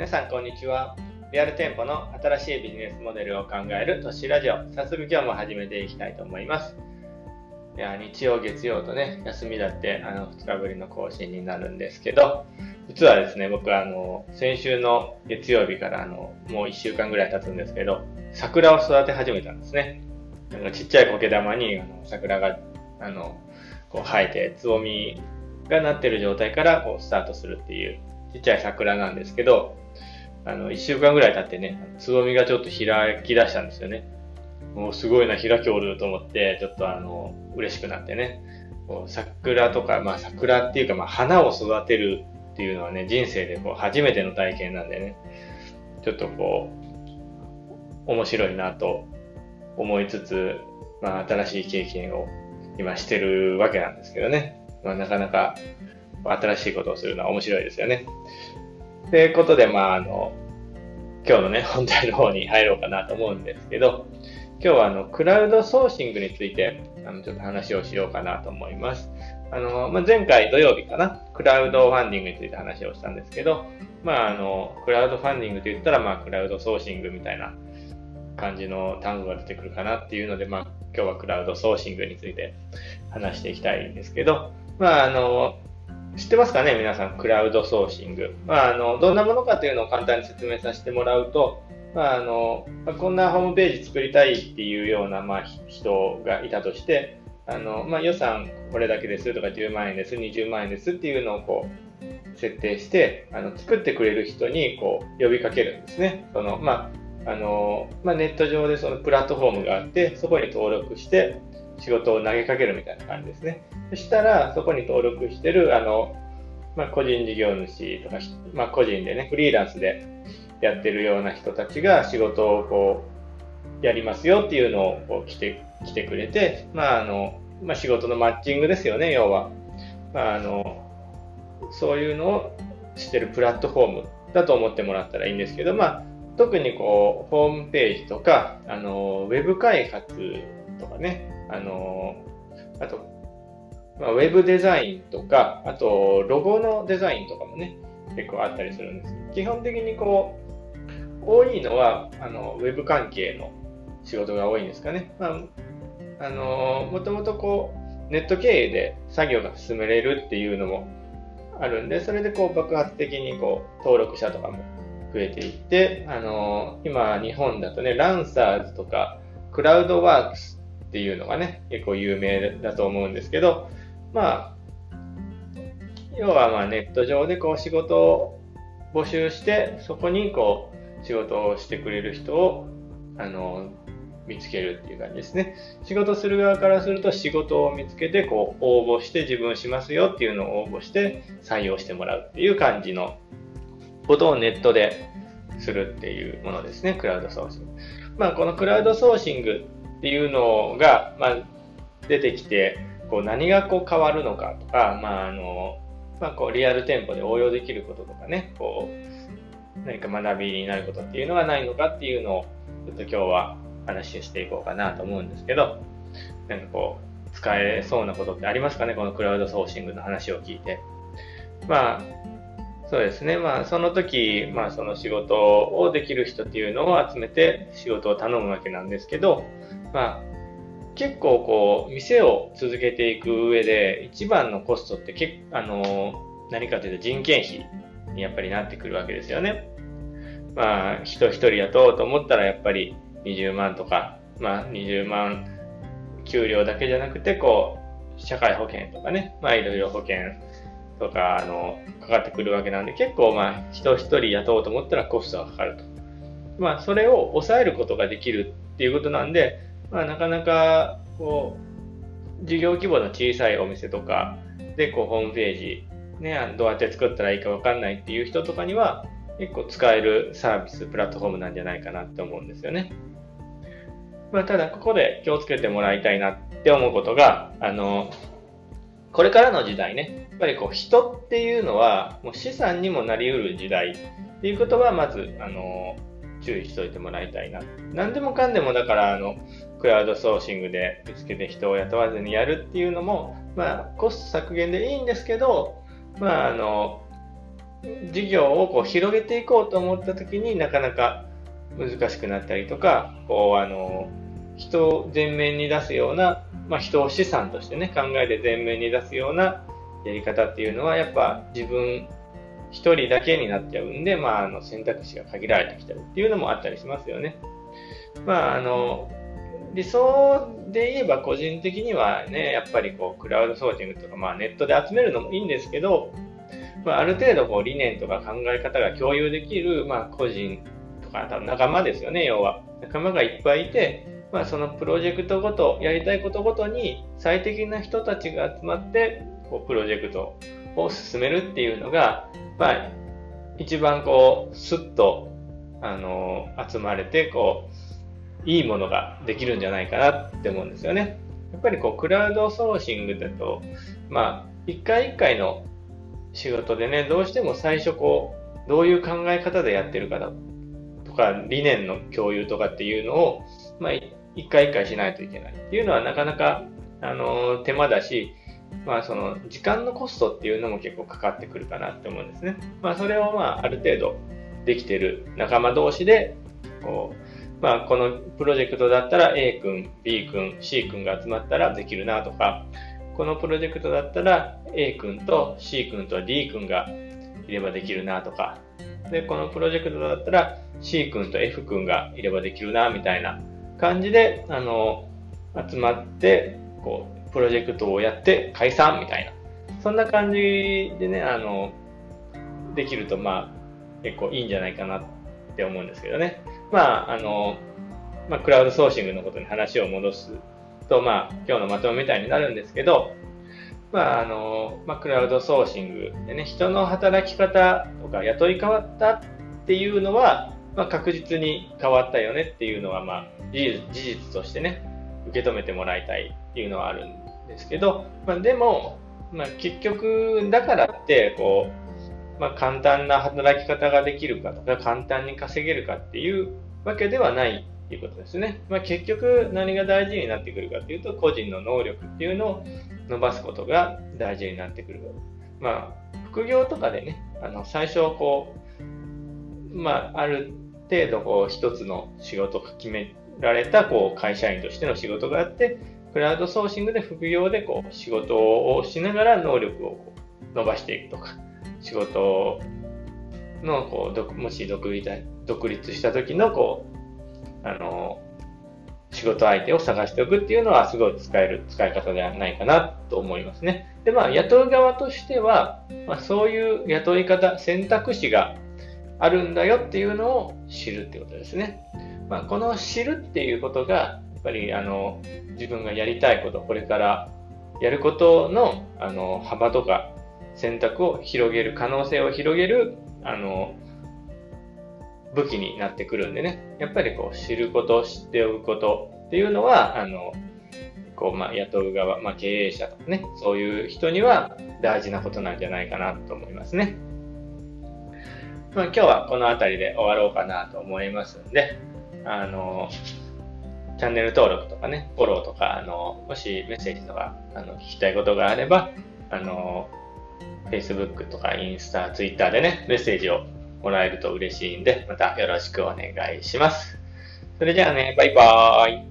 皆さんこんにちは。リアル店舗の新しいビジネスモデルを考える都市ラジオ。早速今日も始めていきたいと思います。いや、日曜、月曜とね、休みだってあの2日ぶりの更新になるんですけど、実はですね、僕はあの、先週の月曜日からあの、もう1週間ぐらい経つんですけど、桜を育て始めたんですね。なんかちっちゃい苔玉にあの桜が、あの、こう生えて、つぼみがなってる状態からこうスタートするっていうちっちゃい桜なんですけど、あの、一週間ぐらい経ってね、つぼみがちょっと開き出したんですよね。もうすごいな、開きおると思って、ちょっとあの、嬉しくなってね、こう桜とか、まあ桜っていうか、まあ花を育てるっていうのはね、人生でこう初めての体験なんでね、ちょっとこう、面白いなと思いつつ、まあ新しい経験を今してるわけなんですけどね。まあなかなか新しいことをするのは面白いですよね。ということで、まあ、あの、今日のね、本題の方に入ろうかなと思うんですけど、今日はあの、クラウドソーシングについて、あの、ちょっと話をしようかなと思います。あの、まあ、前回土曜日かな、クラウドファンディングについて話をしたんですけど、まあ、あの、クラウドファンディングと言ったら、まあ、クラウドソーシングみたいな感じの単語が出てくるかなっていうので、まあ、今日はクラウドソーシングについて話していきたいんですけど、まあ、あの、知ってますかね皆さん、クラウドソーシング。まあ、あの、どんなものかというのを簡単に説明させてもらうと、まあ、あの、こんなホームページ作りたいっていうような、まあ、人がいたとして、あの、まあ、予算これだけですとか10万円です、20万円ですっていうのをこう、設定して、あの、作ってくれる人にこう、呼びかけるんですね。その、まあ、あの、まあ、ネット上でそのプラットフォームがあって、そこに登録して、仕事を投げかけるみたいな感じですね。そしたら、そこに登録してる、あの、まあ、個人事業主とか、まあ、個人でね、フリーランスでやってるような人たちが仕事をこう、やりますよっていうのをこう来て、来てくれて、まあ、あの、まあ、仕事のマッチングですよね、要は。まあ、あの、そういうのをしてるプラットフォームだと思ってもらったらいいんですけど、まあ、特にこう、ホームページとか、あの、ウェブ開発とかね、あの、あと、まあ、ウェブデザインとか、あと、ロゴのデザインとかもね、結構あったりするんです基本的にこう、多いのは、あの、ウェブ関係の仕事が多いんですかね。まあ、あの、もともとこう、ネット経営で作業が進めれるっていうのもあるんで、それでこう爆発的にこう、登録者とかも増えていって、あの、今日本だとね、ランサーズとか、クラウドワークスっていうのがね、結構有名だと思うんですけど、まあ、要はまあネット上でこう仕事を募集して、そこにこう仕事をしてくれる人を、あの、見つけるっていう感じですね。仕事する側からすると仕事を見つけてこう応募して自分しますよっていうのを応募して採用してもらうっていう感じのことをネットでするっていうものですね。クラウドソーシング。まあこのクラウドソーシングっていうのが、まあ、出てきて、こう何がこう変わるのかとか、まああのまあ、こうリアル店舗で応用できることとかね、こう何か学びになることっていうのがないのかっていうのをちょっと今日は話していこうかなと思うんですけど、なんかこう使えそうなことってありますかね、このクラウドソーシングの話を聞いて。まあそうですね。まあ、その時、まあ、その仕事をできる人っていうのを集めて仕事を頼むわけなんですけど、まあ、結構こう、店を続けていく上で、一番のコストって結あの、何かというと人件費にやっぱりなってくるわけですよね。まあ、人一人雇おうと思ったらやっぱり20万とか、まあ、20万給料だけじゃなくて、こう、社会保険とかね、まあ、いろいろ保険とか、あの、かかってくるわけなんで、結構まあ、人一人雇おうと思ったらコストがかかると。まあ、それを抑えることができるっていうことなんで、まあ、なかなかこう事業規模の小さいお店とかでこうホームページ、ね、どうやって作ったらいいか分かんないっていう人とかには結構使えるサービス、プラットフォームなんじゃないかなって思うんですよね。まあ、ただ、ここで気をつけてもらいたいなって思うことが、あの、これからの時代ね、やっぱりこう人っていうのはもう資産にもなり得る時代っていうことはまず、あの、注意しておいてもらいたいな。何でもかんでもだから、あの、クラウドソーシングで見つけて人を雇わずにやるっていうのも、まあ、コスト削減でいいんですけど、まあ、あの、事業をこう広げていこうと思った時になかなか難しくなったりとか、こう、あの、人を前面に出すような、まあ、人を資産としてね、考えて前面に出すようなやり方っていうのは、やっぱ自分一人だけになっちゃうんで、まあ、あの選択肢が限られてきたりっていうのもあったりしますよね。まあ、あの、理想で言えば個人的にはね、やっぱりこう、クラウドソーシングとか、まあ、ネットで集めるのもいいんですけど、まあ、ある程度こう理念とか考え方が共有できる、まあ、個人とか、多分仲間ですよね、要は。仲間がいっぱいいて、まあ、そのプロジェクトごと、やりたいことごとに最適な人たちが集まって、こうプロジェクトを進めるっていうのが、まあ、一番こう、スッと、あの、集まれて、こう、いいものができるんじゃないかなって思うんですよね。やっぱりこう、クラウドソーシングだと、まあ、一回一回の仕事でね、どうしても最初こう、どういう考え方でやってるかだとか、理念の共有とかっていうのを、まあ、一回一回しないといけないっていうのはなかなか、あの、手間だし、まあ、その時間のコストっていうのも結構かかってくるかなって思うんですね。まあ、それをまあある程度できてる仲間同士でこう、まあ、このプロジェクトだったら A 君、B 君、C 君が集まったらできるなとか、このプロジェクトだったら A 君と C 君と D 君がいればできるなとか、で、このプロジェクトだったら C 君と F 君がいればできるなみたいな感じで、あの、集まって、こう、プロジェクトをやって解散みたいな。そんな感じでね、あの、できると、まあ、結構いいんじゃないかなって思うんですけどね。まあ、あの、まあ、クラウドソーシングのことに話を戻すと、まあ、今日のまとめみたいになるんですけど、まあ、あの、まあ、クラウドソーシングでね、人の働き方とか雇い変わったっていうのは、まあ、確実に変わったよねっていうのは、まあ、事実としてね、受け止めてもらいたいっていうのはあるんですけど、まあ、でも、まあ、結局、だからって、こう、まあ、簡単な働き方ができるかとか、簡単に稼げるかっていうわけではないっていうことですね。まあ、結局、何が大事になってくるかっていうと、個人の能力っていうのを伸ばすことが大事になってくる。まあ、副業とかでね、あの、最初、こう、まあ、ある程度、こう、一つの仕事が決められた、こう、会社員としての仕事があって、クラウドソーシングで副業でこう仕事をしながら能力をこう伸ばしていくとか、仕事のこうもし独立独立した時のこう、あの、仕事相手を探しておくっていうのはすごい使える使い方ではないかなと思いますね。で、まあ、雇う側としては、まあ、そういう雇い方、選択肢があるんだよっていうのを知るってことですね。まあ、この知るっていうことがや、っぱりあの自分がやりたいこと、これからやることのあの幅とか選択を広げる、可能性を広げるあの武器になってくるんでね、やっぱりこう知ること、知っておくことっていうのは、あのこうまあ、雇う側、まあ、経営者とかね、そういう人には大事なことなんじゃないかなと思いますね。まあ、今日はこの辺りで終わろうかなと思いますんで、あの、チャンネル登録とかね、フォローとか、あの、もしメッセージとか、あの、聞きたいことがあれば、あの、Facebook とかインスタ、Twitter でね、メッセージをもらえると嬉しいんで、またよろしくお願いします。それじゃあね、バイバーイ。